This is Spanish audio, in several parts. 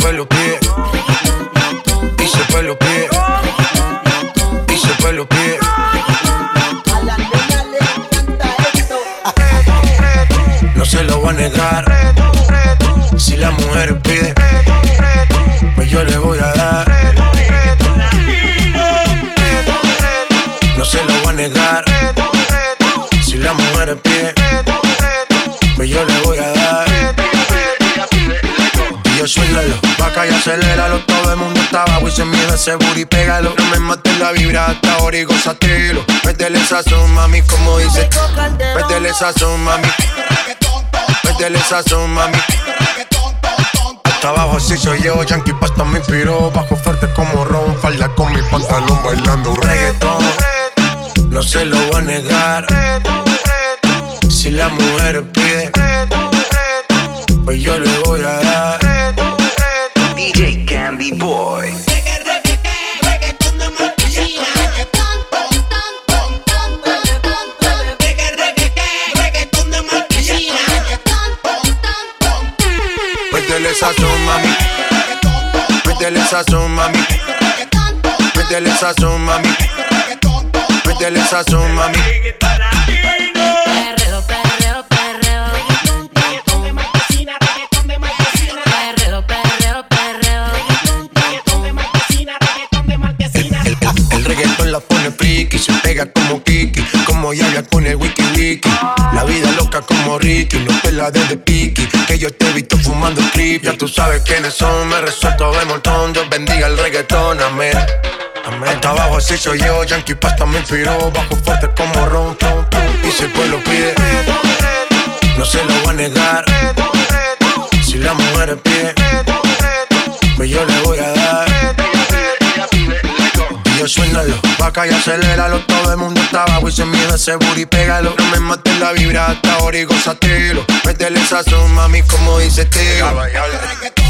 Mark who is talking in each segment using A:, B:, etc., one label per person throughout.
A: pies. Y se pies. Y se
B: esto.
A: No se lo voy a negar. Si la mujer pide, pues yo le voy a dar. No se lo voy a negar. Si la mujer pide, pues yo le voy a dar. Y yo suéltalo, y aceléralo. Todo el mundo está abajo y se mide ese booty, pégalo. No me mates la vibra hasta ahora y. Métele sazón, mami, como dice. Métele sazón, mami. Métele sazón, mami. Hasta abajo así soy yo, Yankee Pasta me inspiró Bajo fuerte como Ron, falda con mi pantalón bailando reggaetón No se lo voy a negar Si la mujer pide Pues yo le voy a dar
C: Boy.
A: Métele sazón, mami. Métele sazón, mami. Métele sazón, mami. Métele sazón, mami como Kiki, como Yaya con el wiki wiki. La vida loca como Ricky, no te la des de piqui, que yo te he visto fumando creep. Ya tú sabes quiénes son, me resuelto de montón, Dios bendiga el reggaetón, amén. Amén. Hasta abajo así soy yo, Yankee Pasta me inspiró, bajo fuerte como Ron, pum, pum, y si el pueblo pide, no se lo voy a negar. Si la mujer pide, y aceléralo. Todo el mundo está abajo y se mide ese booty, pégalo. No me mates la vibra hasta ahora y gózatelo. Métele sazón, mami, como dice tío.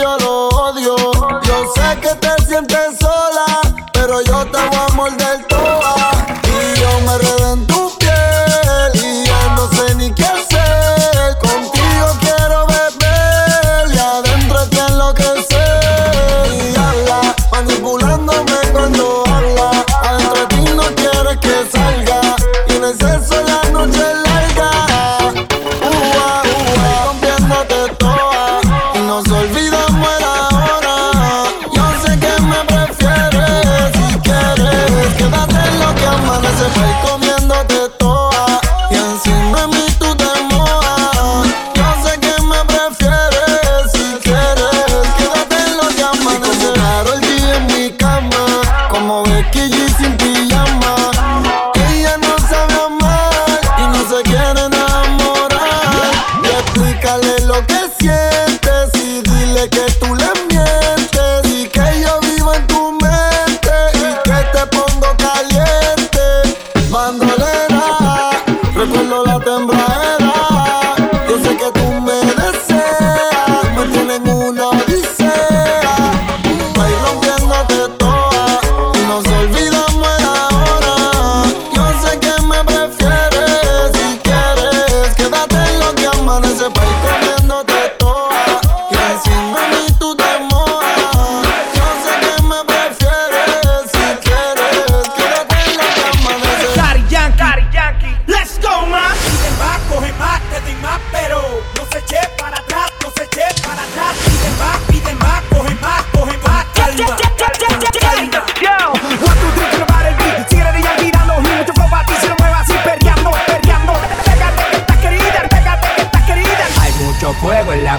D: yo
E: lo odio. Yo sé que te sientes sola, pero yo te voy a morder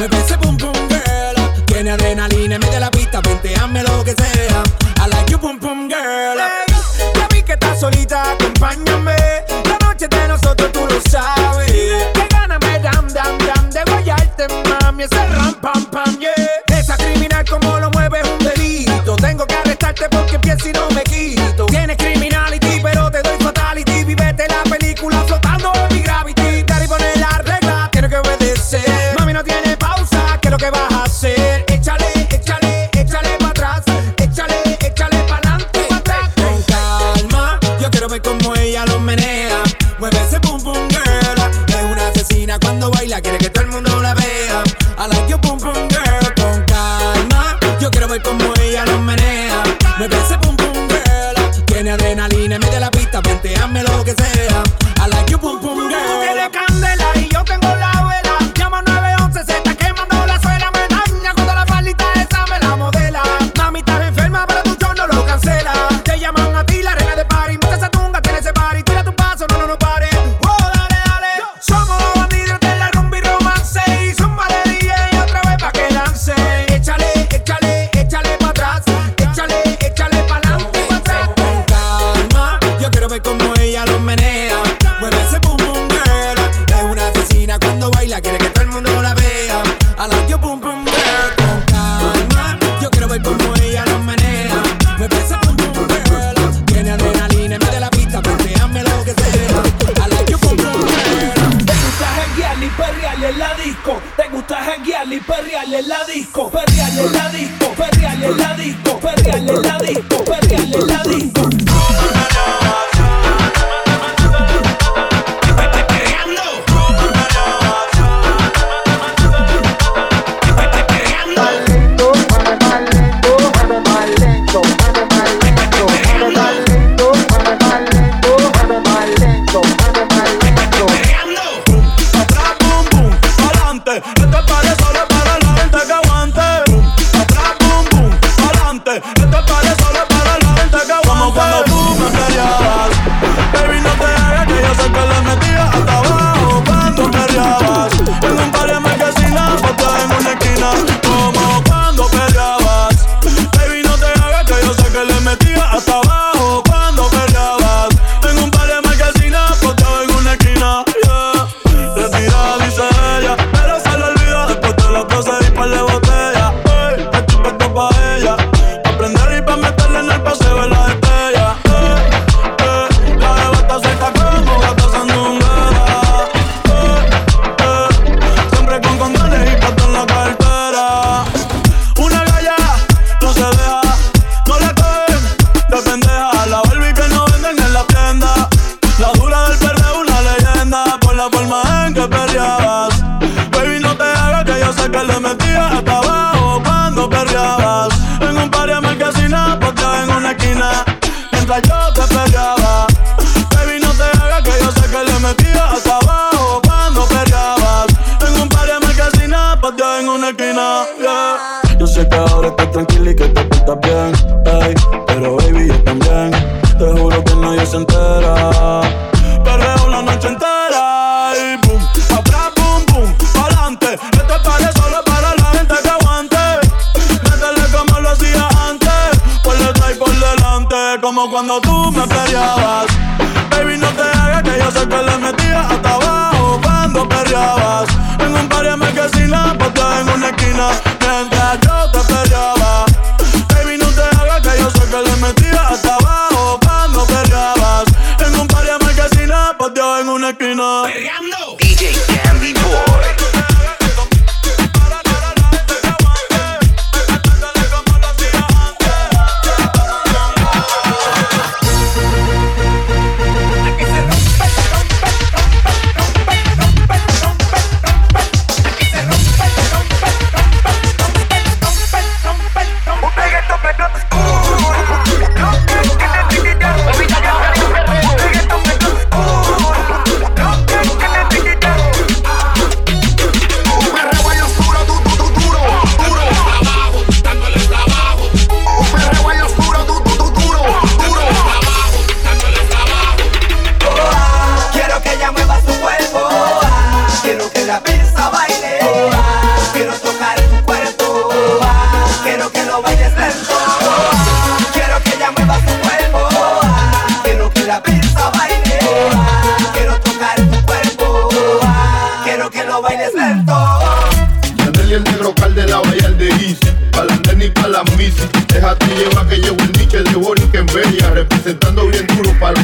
F: Mueve ese pum pum, girl. Tiene adrenalina. Quiero ver como ella lo menea. Mueve ese pum pum girl. Es una asesina cuando baila, quiere que todo el mundo
G: como cuando tú me peleabas. Baby, no te hagas que yo sé que le metía hasta abajo cuando peleabas. En un par me que sin la en una esquina mientras yo te peleaba. Baby, no te hagas que yo sé que le metía hasta abajo cuando peleabas. En un par me que sin la en una esquina.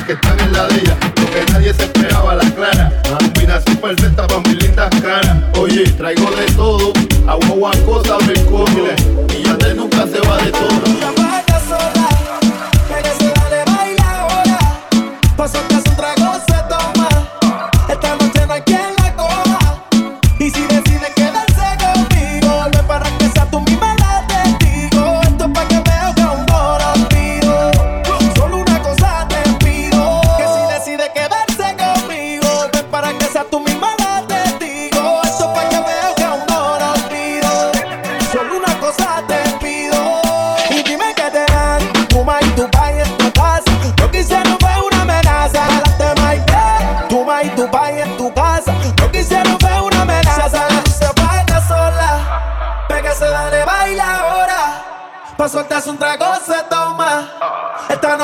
G: que
H: están en la de.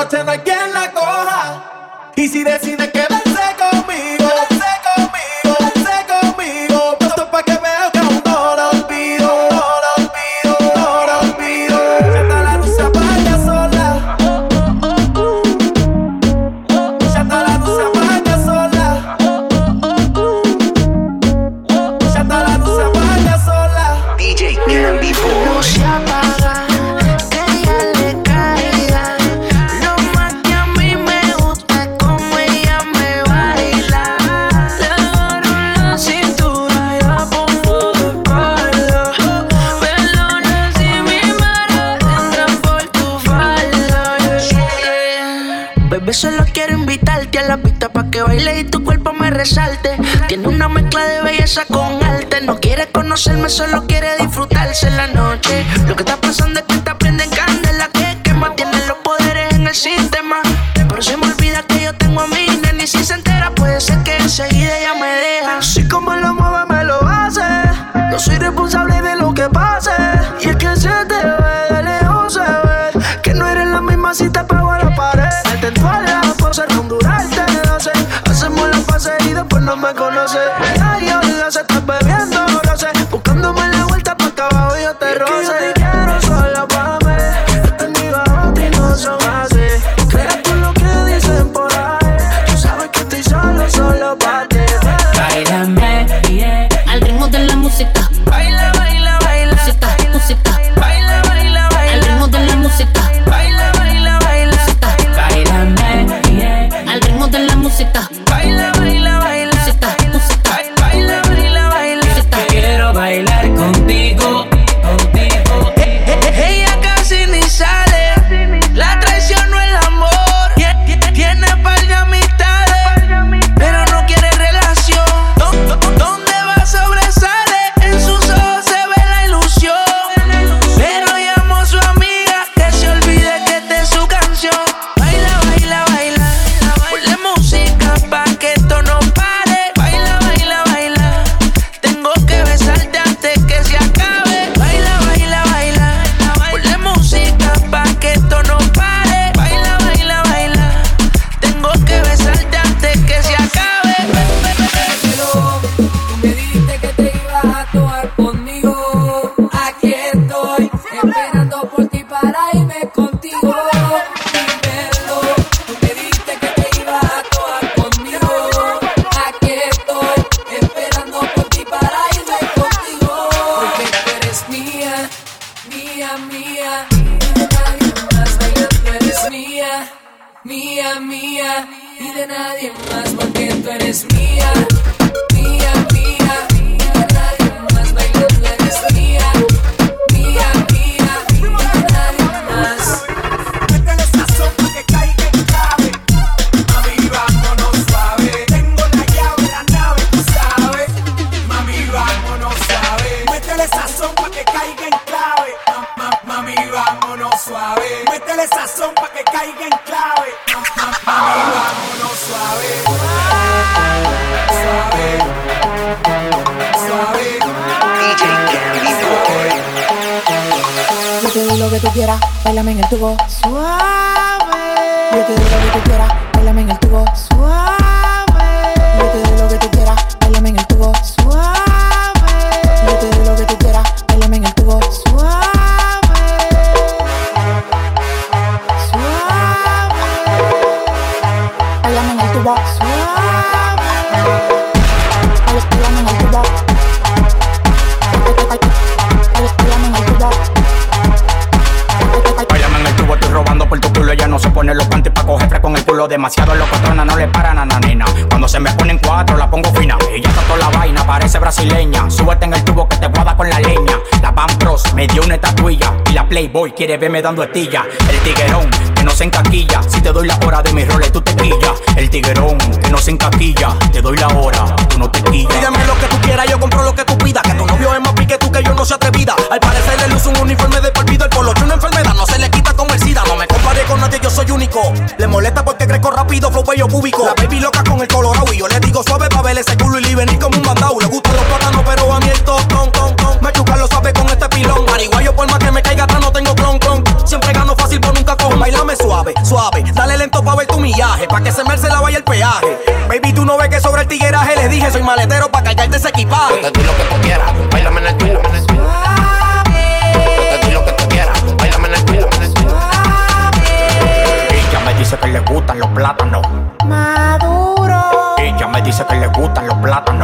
I: out and I get baile y tu cuerpo me resalte. Tiene una mezcla de belleza con arte. No quiere conocerme, solo quiere disfrutarse en la noche. Lo que estás pensando es que te prende candela. Que quema, tiene los poderes en el sistema. Pero se me olvida que yo tengo a mi nena. Y si se entera, puede ser que enseguida ella me deja. Si como lo mueve, me lo hace. No soy responsable de lo que pase. Y es que se te ve de lejos, se ve. Que no eres la misma si te pego a la pared. no me conoces La
J: Playboy quiere verme dando estilla. El tiguerón que no se encaquilla. Si te doy la hora de mis roles, tú te quillas. El tiguerón que no se encaquilla. Te doy la hora, tú no te quillas.
K: Pídeme lo que tú quieras, yo compro lo que tú pidas. Que tu novio es más pique tú que yo no se atrevida. Al parecer le luce un uniforme de polvido. El colocho una enfermedad, no se le quita como el SIDA. No me compare con nadie, yo soy único. Le molesta porque crezco rápido, flow bello público. La baby loca con el colorado y yo le digo suave pa' ver ese culo y le venir como un mandado. Le gusta Suave, suave, dale lento pa' ver tu millaje, pa' que se merce la vaya el peaje. Baby, tú no ves que sobre el tigueraje, les dije, soy maletero pa' cargarte ese equipaje. Yo te doy lo que tú quieras, bailame en el tuyo. Te lo que tú bailame en el. Ella me dice que le gustan los plátanos. Maduro. Ella me dice que le gustan los plátanos.